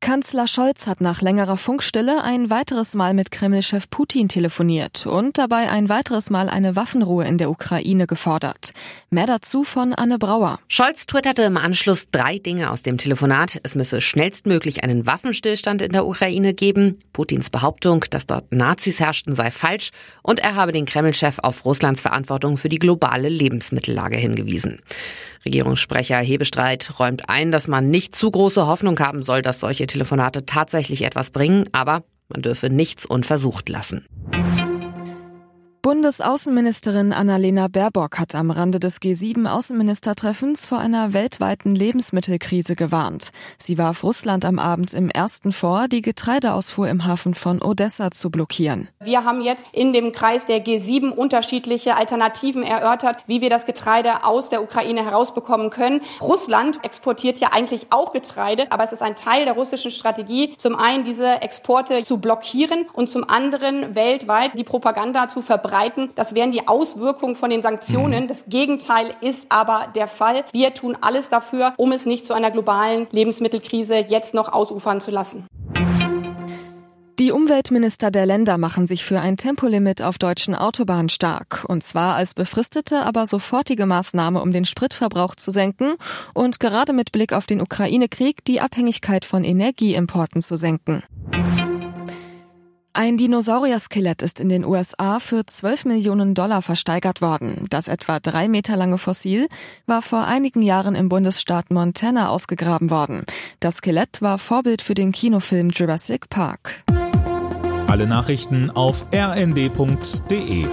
Kanzler Scholz hat nach längerer Funkstille ein weiteres Mal mit Kreml-Chef Putin telefoniert und dabei ein weiteres Mal eine Waffenruhe in der Ukraine gefordert. Mehr dazu von Anne Brauer. Scholz twitterte im Anschluss drei Dinge aus dem Telefonat. Es müsse schnellstmöglich einen Waffenstillstand in der Ukraine geben. Putins Behauptung, dass dort Nazis herrschten, sei falsch. Und er habe den Kreml-Chef auf Russlands Verantwortung für die globale Lebensmittellage hingewiesen. Regierungssprecher Hebestreit räumt ein, dass man nicht zu große Hoffnung haben soll, dass solche Telefonate tatsächlich etwas bringen, aber man dürfe nichts unversucht lassen. Bundesaußenministerin Annalena Baerbock hat am Rande des G7-Außenministertreffens vor einer weltweiten Lebensmittelkrise gewarnt. Sie warf Russland am Abend im ersten vor, die Getreideausfuhr im Hafen von Odessa zu blockieren. Wir haben jetzt in dem Kreis der G7 unterschiedliche Alternativen erörtert, wie wir das Getreide aus der Ukraine herausbekommen können. Russland exportiert ja eigentlich auch Getreide, aber es ist ein Teil der russischen Strategie, zum einen diese Exporte zu blockieren und zum anderen weltweit die Propaganda zu verbreiten verbreiten. Das wären die Auswirkungen von den Sanktionen. Mhm. Das Gegenteil ist aber der Fall. Wir tun alles dafür, um es nicht zu einer globalen Lebensmittelkrise jetzt noch ausufern zu lassen. Die Umweltminister der Länder machen sich für ein Tempolimit auf deutschen Autobahnen stark. Und zwar als befristete, aber sofortige Maßnahme, um den Spritverbrauch zu senken und gerade mit Blick auf den Ukraine-Krieg die Abhängigkeit von Energieimporten zu senken. Ein Dinosaurier-Skelett ist in den USA für 12 Millionen Dollar versteigert worden. Das etwa drei Meter lange Fossil war vor einigen Jahren im Bundesstaat Montana ausgegraben worden. Das Skelett war Vorbild für den Kinofilm Jurassic Park. Alle Nachrichten auf rnd.de